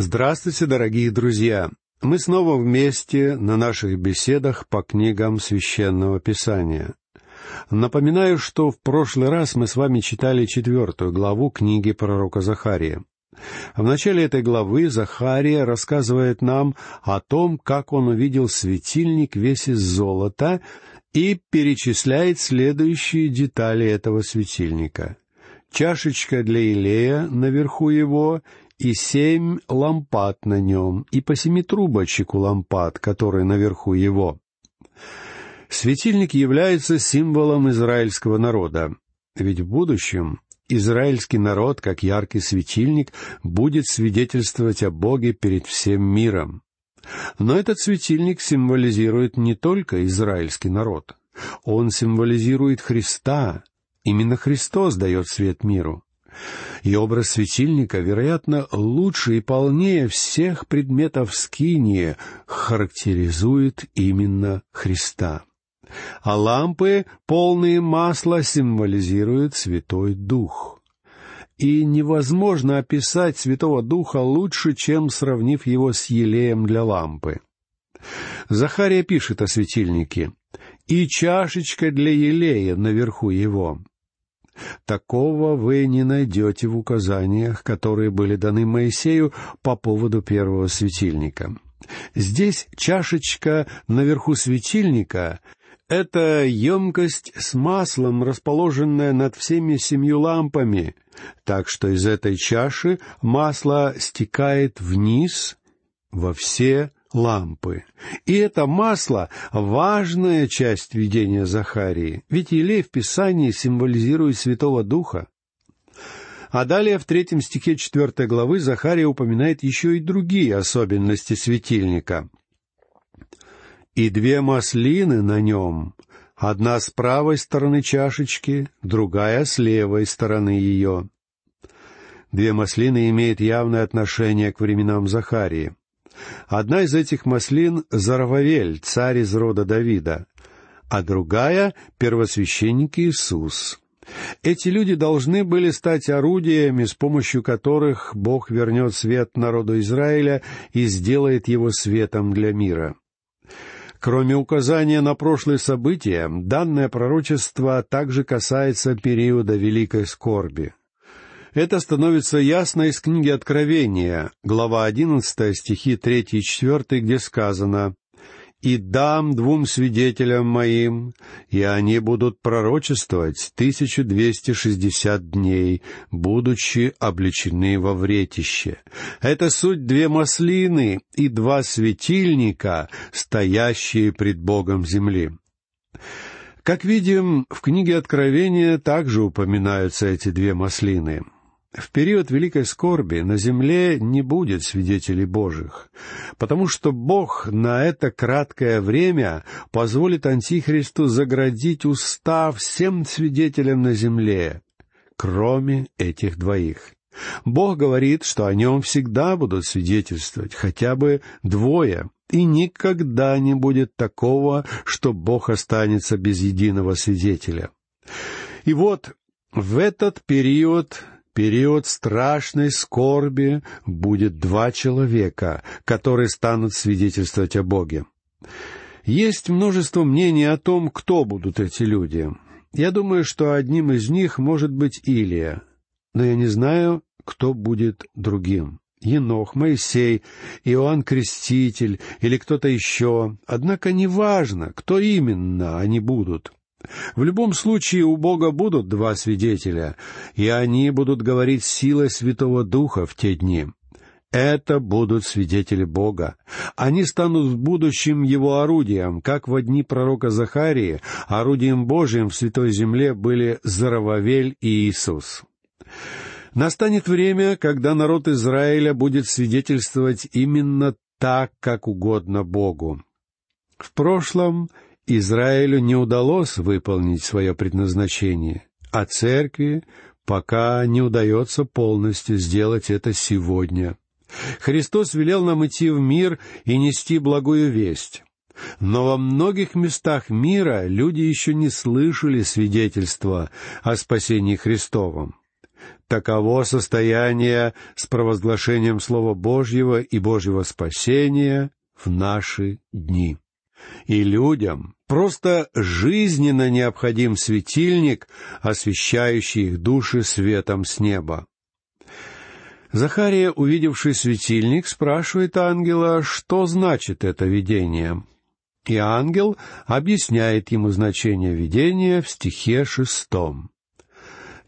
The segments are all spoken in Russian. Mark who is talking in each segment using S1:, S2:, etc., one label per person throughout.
S1: Здравствуйте, дорогие друзья! Мы снова вместе на наших беседах по книгам Священного Писания. Напоминаю, что в прошлый раз мы с вами читали четвертую главу книги пророка Захария. В начале этой главы Захария рассказывает нам о том, как он увидел светильник весь из золота и перечисляет следующие детали этого светильника. Чашечка для Илея наверху его и семь лампад на нем, и по семи трубочек у лампад, которые наверху его. Светильник является символом израильского народа, ведь в будущем израильский народ, как яркий светильник, будет свидетельствовать о Боге перед всем миром. Но этот светильник символизирует не только израильский народ. Он символизирует Христа. Именно Христос дает свет миру и образ светильника, вероятно, лучше и полнее всех предметов скинии характеризует именно Христа. А лампы, полные масла, символизируют Святой Дух. И невозможно описать Святого Духа лучше, чем сравнив его с елеем для лампы. Захария пишет о светильнике «И чашечка для елея наверху его». Такого вы не найдете в указаниях, которые были даны Моисею по поводу первого светильника. Здесь чашечка наверху светильника — это емкость с маслом, расположенная над всеми семью лампами, так что из этой чаши масло стекает вниз во все лампы. И это масло — важная часть видения Захарии, ведь елей в Писании символизирует Святого Духа. А далее в третьем стихе четвертой главы Захария упоминает еще и другие особенности светильника. «И две маслины на нем, одна с правой стороны чашечки, другая с левой стороны ее». Две маслины имеют явное отношение к временам Захарии. Одна из этих маслин — Зарававель, царь из рода Давида, а другая — первосвященник Иисус. Эти люди должны были стать орудиями, с помощью которых Бог вернет свет народу Израиля и сделает его светом для мира. Кроме указания на прошлые события, данное пророчество также касается периода Великой Скорби. Это становится ясно из книги Откровения, глава одиннадцатая, стихи третий и четвертый, где сказано «И дам двум свидетелям моим, и они будут пророчествовать тысячу двести шестьдесят дней, будучи обличены во вретище. Это суть две маслины и два светильника, стоящие пред Богом земли». Как видим, в книге Откровения также упоминаются эти две маслины — в период великой скорби на земле не будет свидетелей Божьих, потому что Бог на это краткое время позволит Антихристу заградить уста всем свидетелям на земле, кроме этих двоих. Бог говорит, что о нем всегда будут свидетельствовать хотя бы двое, и никогда не будет такого, что Бог останется без единого свидетеля. И вот в этот период период страшной скорби будет два человека, которые станут свидетельствовать о Боге. Есть множество мнений о том, кто будут эти люди. Я думаю, что одним из них может быть Илия, но я не знаю, кто будет другим. Енох, Моисей, Иоанн Креститель или кто-то еще. Однако неважно, кто именно они будут. В любом случае у Бога будут два свидетеля, и они будут говорить силой Святого Духа в те дни. Это будут свидетели Бога. Они станут в будущем Его орудием, как в дни пророка Захарии орудием Божьим в Святой Земле были Зарававель и Иисус. Настанет время, когда народ Израиля будет свидетельствовать именно так, как угодно Богу. В прошлом Израилю не удалось выполнить свое предназначение, а церкви пока не удается полностью сделать это сегодня. Христос велел нам идти в мир и нести благую весть. Но во многих местах мира люди еще не слышали свидетельства о спасении Христовом. Таково состояние с провозглашением Слова Божьего и Божьего спасения в наши дни. И людям просто жизненно необходим светильник, освещающий их души светом с неба. Захария, увидевший светильник, спрашивает ангела, что значит это видение. И ангел объясняет ему значение видения в стихе шестом.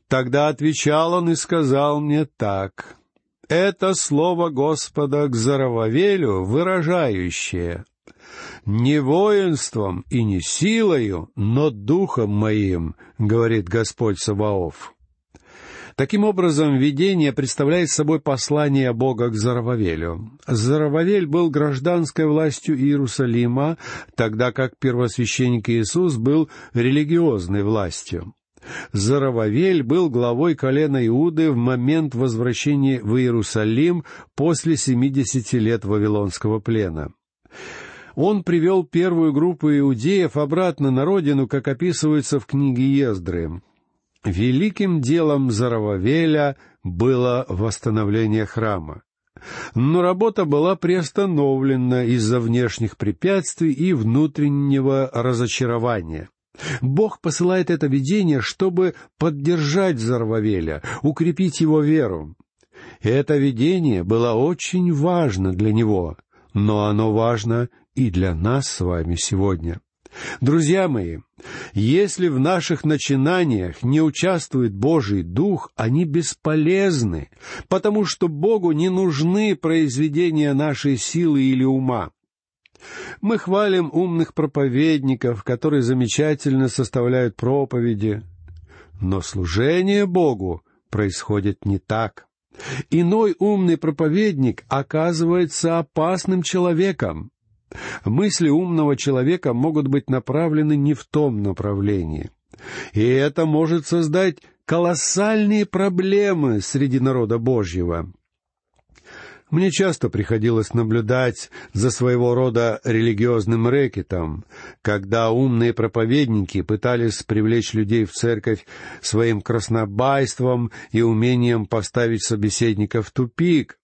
S1: Тогда отвечал он и сказал мне так. Это слово Господа к Зарававелю, выражающее «Не воинством и не силою, но духом моим», — говорит Господь Саваоф. Таким образом, видение представляет собой послание Бога к Зарававелю. Зарававель был гражданской властью Иерусалима, тогда как первосвященник Иисус был религиозной властью. Зарававель был главой колена Иуды в момент возвращения в Иерусалим после семидесяти лет Вавилонского плена. Он привел первую группу иудеев обратно на родину, как описывается в книге Ездры. Великим делом Зарававеля было восстановление храма. Но работа была приостановлена из-за внешних препятствий и внутреннего разочарования. Бог посылает это видение, чтобы поддержать Зарвавеля, укрепить его веру. Это видение было очень важно для него, но оно важно и для нас с вами сегодня. Друзья мои, если в наших начинаниях не участвует Божий Дух, они бесполезны, потому что Богу не нужны произведения нашей силы или ума. Мы хвалим умных проповедников, которые замечательно составляют проповеди. Но служение Богу происходит не так. Иной умный проповедник оказывается опасным человеком. Мысли умного человека могут быть направлены не в том направлении. И это может создать колоссальные проблемы среди народа Божьего. Мне часто приходилось наблюдать за своего рода религиозным рэкетом, когда умные проповедники пытались привлечь людей в церковь своим краснобайством и умением поставить собеседника в тупик,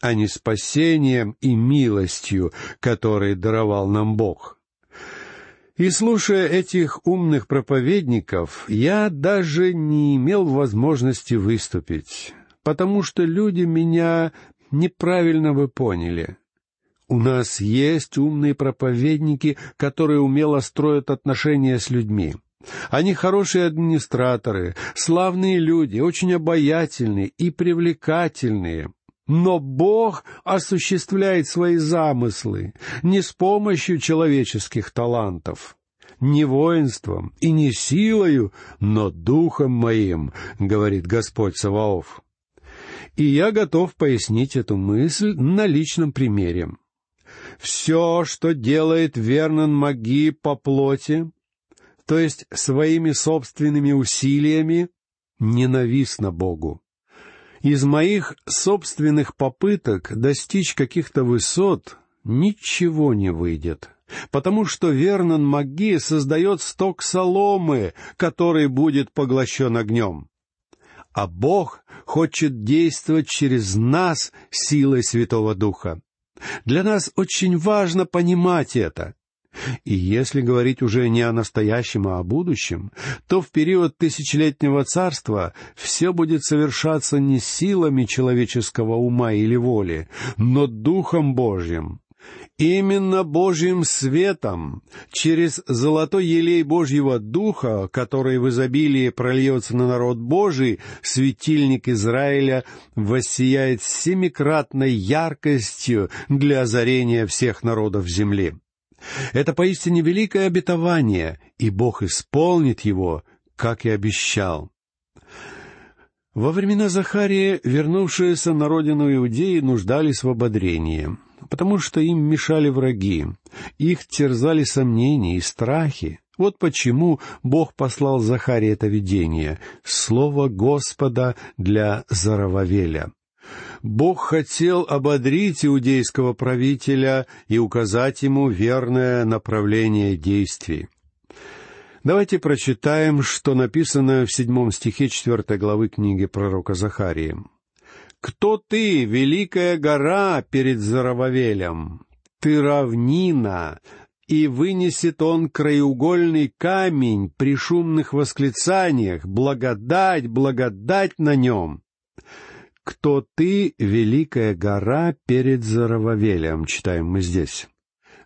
S1: а не спасением и милостью, которые даровал нам Бог. И слушая этих умных проповедников, я даже не имел возможности выступить, потому что люди меня неправильно вы поняли. У нас есть умные проповедники, которые умело строят отношения с людьми. Они хорошие администраторы, славные люди, очень обаятельные и привлекательные. Но Бог осуществляет свои замыслы не с помощью человеческих талантов, не воинством и не силою, но духом моим, говорит Господь Саваоф. И я готов пояснить эту мысль на личном примере. Все, что делает Вернон Маги по плоти, то есть своими собственными усилиями, ненавистно Богу. Из моих собственных попыток достичь каких-то высот ничего не выйдет, потому что Вернон Маги создает сток соломы, который будет поглощен огнем а Бог хочет действовать через нас силой Святого Духа. Для нас очень важно понимать это. И если говорить уже не о настоящем, а о будущем, то в период тысячелетнего царства все будет совершаться не силами человеческого ума или воли, но Духом Божьим. Именно Божьим светом, через золотой елей Божьего Духа, который в изобилии прольется на народ Божий, светильник Израиля воссияет семикратной яркостью для озарения всех народов земли. Это поистине великое обетование, и Бог исполнит его, как и обещал. Во времена Захария вернувшиеся на родину Иудеи нуждались в ободрении потому что им мешали враги, их терзали сомнения и страхи. Вот почему Бог послал Захаре это видение, слово Господа для Зарававеля. Бог хотел ободрить иудейского правителя и указать ему верное направление действий. Давайте прочитаем, что написано в седьмом стихе четвертой главы книги пророка Захарии. «Кто ты, великая гора перед Зарававелем? Ты равнина, и вынесет он краеугольный камень при шумных восклицаниях, благодать, благодать на нем. Кто ты, великая гора перед Зарававелем, читаем мы здесь.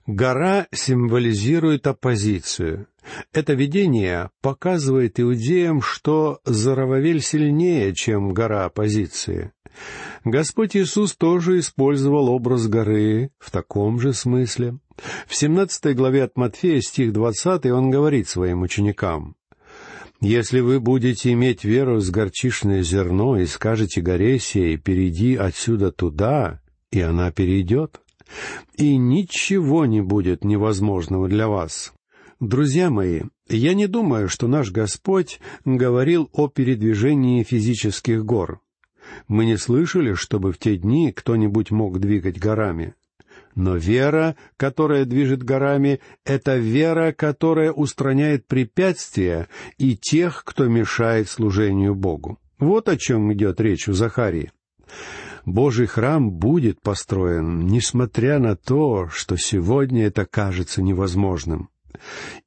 S1: Гора символизирует оппозицию. Это видение показывает иудеям, что Зарававель сильнее, чем гора оппозиции. Господь Иисус тоже использовал образ горы в таком же смысле. В 17 главе от Матфея, стих 20, он говорит своим ученикам, «Если вы будете иметь веру с горчишное зерно и скажете горе сей, перейди отсюда туда, и она перейдет, и ничего не будет невозможного для вас». Друзья мои, я не думаю, что наш Господь говорил о передвижении физических гор. Мы не слышали, чтобы в те дни кто-нибудь мог двигать горами. Но вера, которая движет горами, это вера, которая устраняет препятствия и тех, кто мешает служению Богу. Вот о чем идет речь у Захарии. Божий храм будет построен, несмотря на то, что сегодня это кажется невозможным.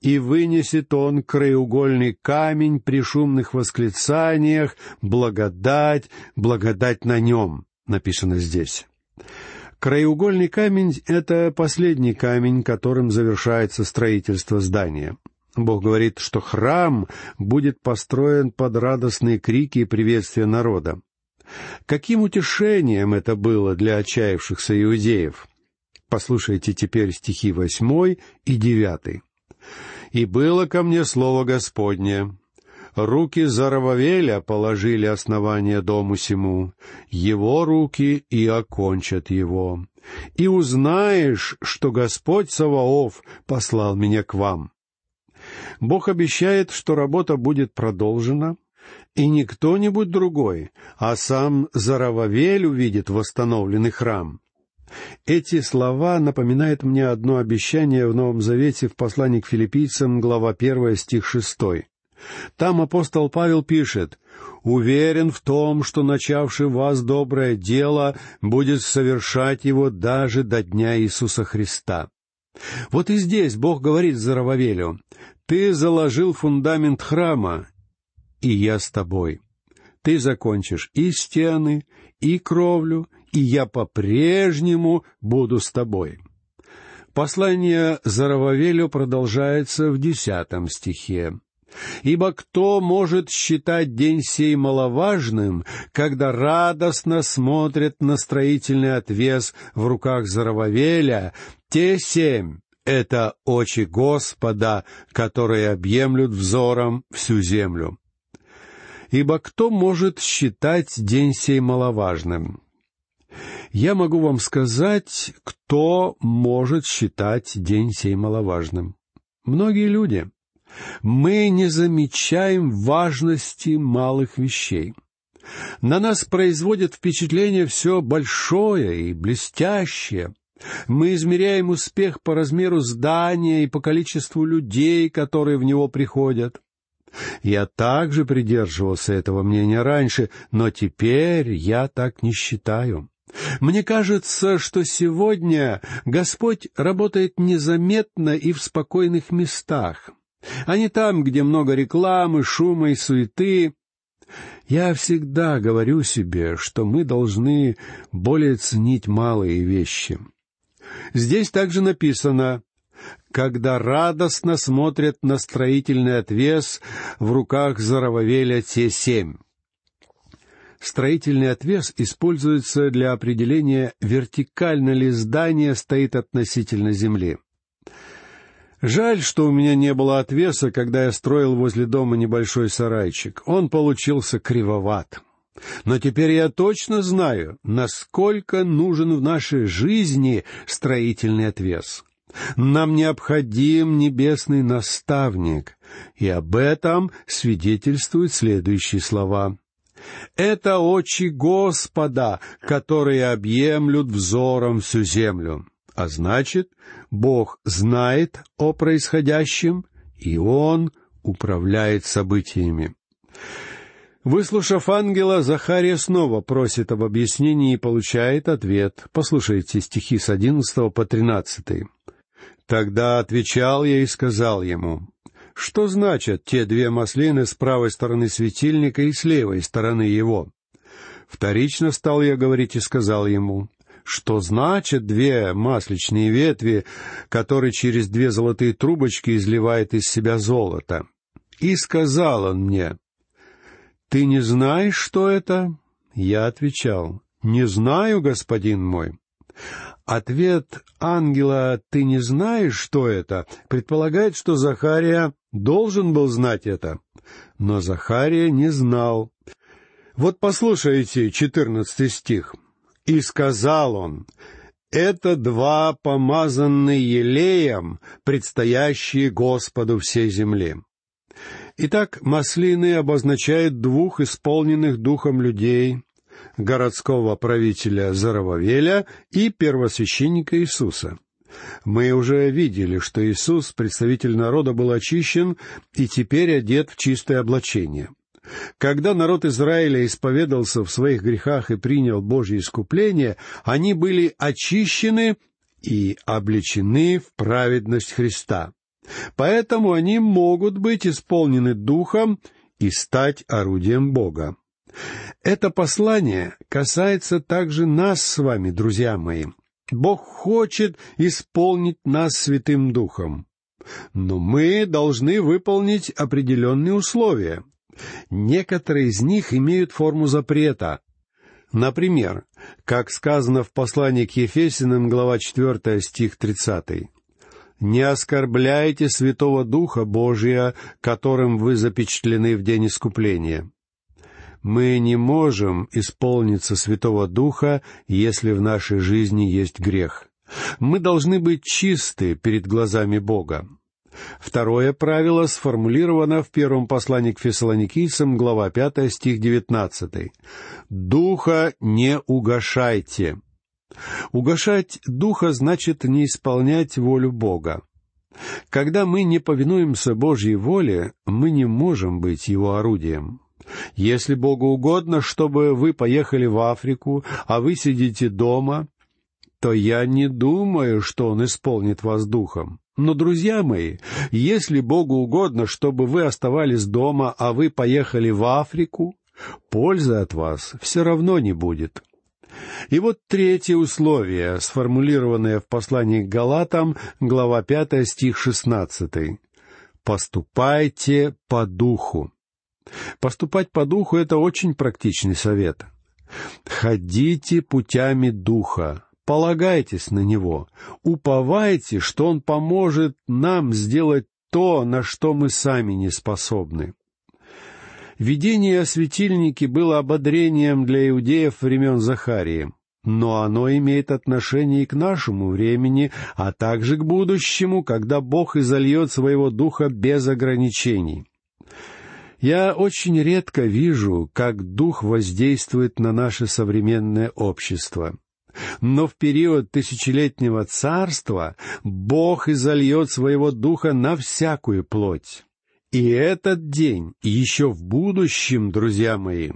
S1: И вынесет он краеугольный камень при шумных восклицаниях «Благодать, благодать на нем», написано здесь. Краеугольный камень — это последний камень, которым завершается строительство здания. Бог говорит, что храм будет построен под радостные крики и приветствия народа. Каким утешением это было для отчаявшихся иудеев? Послушайте теперь стихи восьмой и девятый. «И было ко мне слово Господне, руки Зарававеля положили основание дому сему, его руки и окончат его. И узнаешь, что Господь Саваоф послал меня к вам. Бог обещает, что работа будет продолжена, и не кто-нибудь другой, а сам Зарававель увидит восстановленный храм. Эти слова напоминают мне одно обещание в Новом Завете в послании к филиппийцам, глава 1, стих 6. Там апостол Павел пишет, «Уверен в том, что начавший вас доброе дело будет совершать его даже до дня Иисуса Христа». Вот и здесь Бог говорит Зарававелю, «Ты заложил фундамент храма, и я с тобой. Ты закончишь и стены, и кровлю, и я по-прежнему буду с тобой». Послание Зарававелю продолжается в десятом стихе. Ибо кто может считать день сей маловажным, когда радостно смотрит на строительный отвес в руках Зарававеля, те семь — это очи Господа, которые объемлют взором всю землю. Ибо кто может считать день сей маловажным? Я могу вам сказать, кто может считать день сей маловажным. Многие люди — мы не замечаем важности малых вещей. На нас производит впечатление все большое и блестящее. Мы измеряем успех по размеру здания и по количеству людей, которые в него приходят. Я также придерживался этого мнения раньше, но теперь я так не считаю. Мне кажется, что сегодня Господь работает незаметно и в спокойных местах а не там, где много рекламы, шума и суеты. Я всегда говорю себе, что мы должны более ценить малые вещи. Здесь также написано когда радостно смотрят на строительный отвес в руках Зарававеля те семь. Строительный отвес используется для определения, вертикально ли здание стоит относительно земли. Жаль, что у меня не было отвеса, когда я строил возле дома небольшой сарайчик. Он получился кривоват. Но теперь я точно знаю, насколько нужен в нашей жизни строительный отвес. Нам необходим небесный наставник, и об этом свидетельствуют следующие слова. «Это очи Господа, которые объемлют взором всю землю». А значит, Бог знает о происходящем, и Он управляет событиями. Выслушав ангела, Захария снова просит об объяснении и получает ответ. Послушайте стихи с одиннадцатого по тринадцатый. «Тогда отвечал я и сказал ему, что значат те две маслины с правой стороны светильника и с левой стороны его? Вторично стал я говорить и сказал ему, что значат две масличные ветви, которые через две золотые трубочки изливает из себя золото. И сказал он мне, «Ты не знаешь, что это?» Я отвечал, «Не знаю, господин мой». Ответ ангела «ты не знаешь, что это» предполагает, что Захария должен был знать это. Но Захария не знал. Вот послушайте четырнадцатый стих. «И сказал он, это два помазанные елеем, предстоящие Господу всей земли». Итак, маслины обозначают двух исполненных духом людей, городского правителя Зарававеля и первосвященника Иисуса. Мы уже видели, что Иисус, представитель народа, был очищен и теперь одет в чистое облачение. Когда народ Израиля исповедался в своих грехах и принял Божье искупление, они были очищены и облечены в праведность Христа. Поэтому они могут быть исполнены Духом и стать орудием Бога. Это послание касается также нас с вами, друзья мои. Бог хочет исполнить нас Святым Духом. Но мы должны выполнить определенные условия. Некоторые из них имеют форму запрета. Например, как сказано в послании к Ефесиным, глава 4, стих 30. «Не оскорбляйте Святого Духа Божия, которым вы запечатлены в день искупления» мы не можем исполниться Святого Духа, если в нашей жизни есть грех. Мы должны быть чисты перед глазами Бога. Второе правило сформулировано в первом послании к фессалоникийцам, глава 5, стих 19. «Духа не угошайте». Угошать Духа значит не исполнять волю Бога. Когда мы не повинуемся Божьей воле, мы не можем быть Его орудием. Если Богу угодно, чтобы вы поехали в Африку, а вы сидите дома, то я не думаю, что Он исполнит вас духом. Но, друзья мои, если Богу угодно, чтобы вы оставались дома, а вы поехали в Африку, пользы от вас все равно не будет. И вот третье условие, сформулированное в послании к Галатам, глава 5, стих 16. «Поступайте по духу». Поступать по духу — это очень практичный совет. Ходите путями духа, полагайтесь на него, уповайте, что он поможет нам сделать то, на что мы сами не способны. Видение о светильнике было ободрением для иудеев времен Захарии, но оно имеет отношение и к нашему времени, а также к будущему, когда Бог изольет своего духа без ограничений. Я очень редко вижу, как дух воздействует на наше современное общество. Но в период тысячелетнего царства Бог изольет своего духа на всякую плоть. И этот день еще в будущем, друзья мои.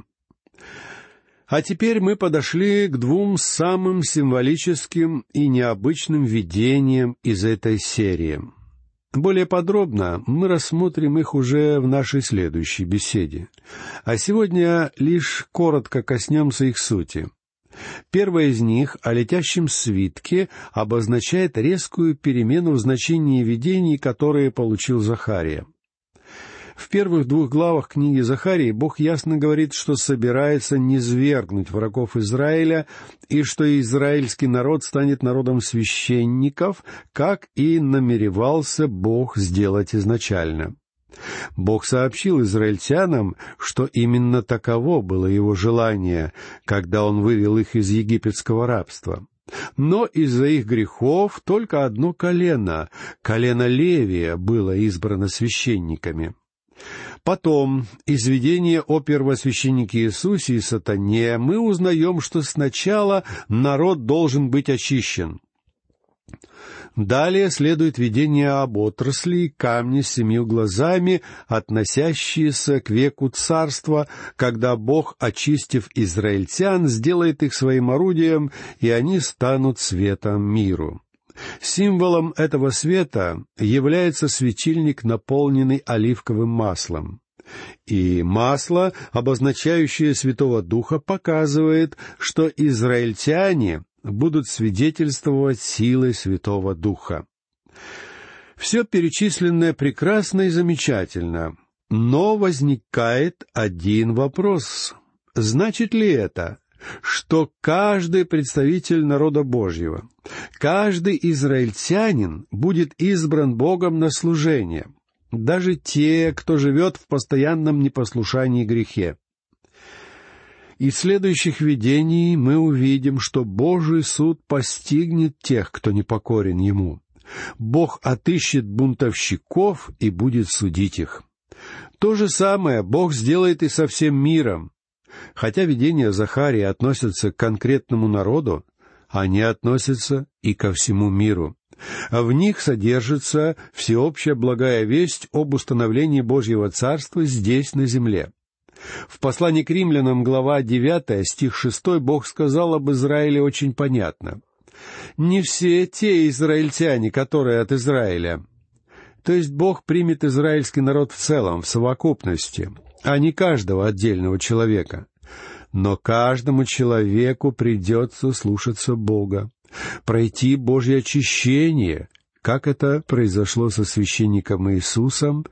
S1: А теперь мы подошли к двум самым символическим и необычным видениям из этой серии — более подробно мы рассмотрим их уже в нашей следующей беседе. А сегодня лишь коротко коснемся их сути. Первое из них о летящем свитке обозначает резкую перемену в значении видений, которые получил Захария. В первых двух главах книги Захарии Бог ясно говорит, что собирается низвергнуть врагов Израиля и что израильский народ станет народом священников, как и намеревался Бог сделать изначально. Бог сообщил израильтянам, что именно таково было его желание, когда он вывел их из египетского рабства. Но из-за их грехов только одно колено, колено Левия, было избрано священниками. Потом, из видения о первосвященнике Иисусе и сатане, мы узнаем, что сначала народ должен быть очищен. Далее следует видение об отрасли камни с семью глазами, относящиеся к веку царства, когда Бог, очистив израильтян, сделает их своим орудием, и они станут светом миру. Символом этого света является светильник, наполненный оливковым маслом. И масло, обозначающее Святого Духа, показывает, что израильтяне будут свидетельствовать силой Святого Духа. Все перечисленное прекрасно и замечательно, но возникает один вопрос. Значит ли это, что каждый представитель народа Божьего, каждый израильтянин будет избран Богом на служение, даже те, кто живет в постоянном непослушании грехе. Из следующих видений мы увидим, что Божий суд постигнет тех, кто не покорен Ему. Бог отыщет бунтовщиков и будет судить их. То же самое Бог сделает и со всем миром. Хотя видения Захария относятся к конкретному народу, они относятся и ко всему миру. В них содержится всеобщая благая весть об установлении Божьего Царства здесь, на земле. В послании к римлянам, глава 9, стих 6, Бог сказал об Израиле очень понятно. «Не все те израильтяне, которые от Израиля». То есть Бог примет израильский народ в целом, в совокупности, а не каждого отдельного человека. Но каждому человеку придется слушаться Бога, пройти Божье очищение, как это произошло со священником Иисусом,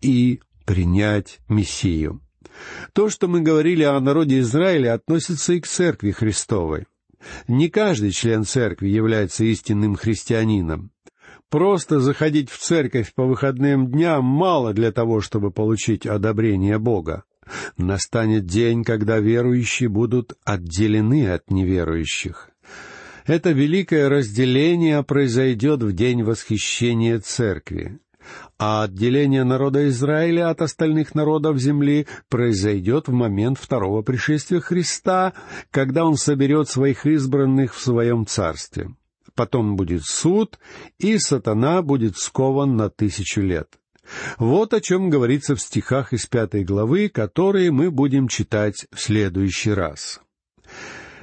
S1: и принять Мессию. То, что мы говорили о народе Израиля, относится и к Церкви Христовой. Не каждый член Церкви является истинным христианином. Просто заходить в церковь по выходным дням мало для того, чтобы получить одобрение Бога. Настанет день, когда верующие будут отделены от неверующих. Это великое разделение произойдет в день восхищения церкви а отделение народа Израиля от остальных народов земли произойдет в момент второго пришествия Христа, когда Он соберет своих избранных в Своем Царстве. Потом будет суд, и сатана будет скован на тысячу лет. Вот о чем говорится в стихах из пятой главы, которые мы будем читать в следующий раз.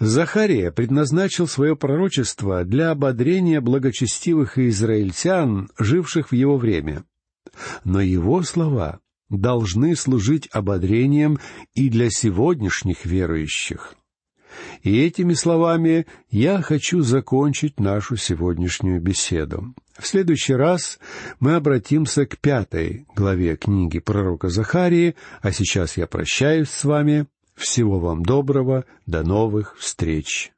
S1: Захария предназначил свое пророчество для ободрения благочестивых израильтян, живших в его время. Но его слова должны служить ободрением и для сегодняшних верующих. И этими словами я хочу закончить нашу сегодняшнюю беседу. В следующий раз мы обратимся к пятой главе книги пророка Захарии, а сейчас я прощаюсь с вами. Всего вам доброго, до новых встреч!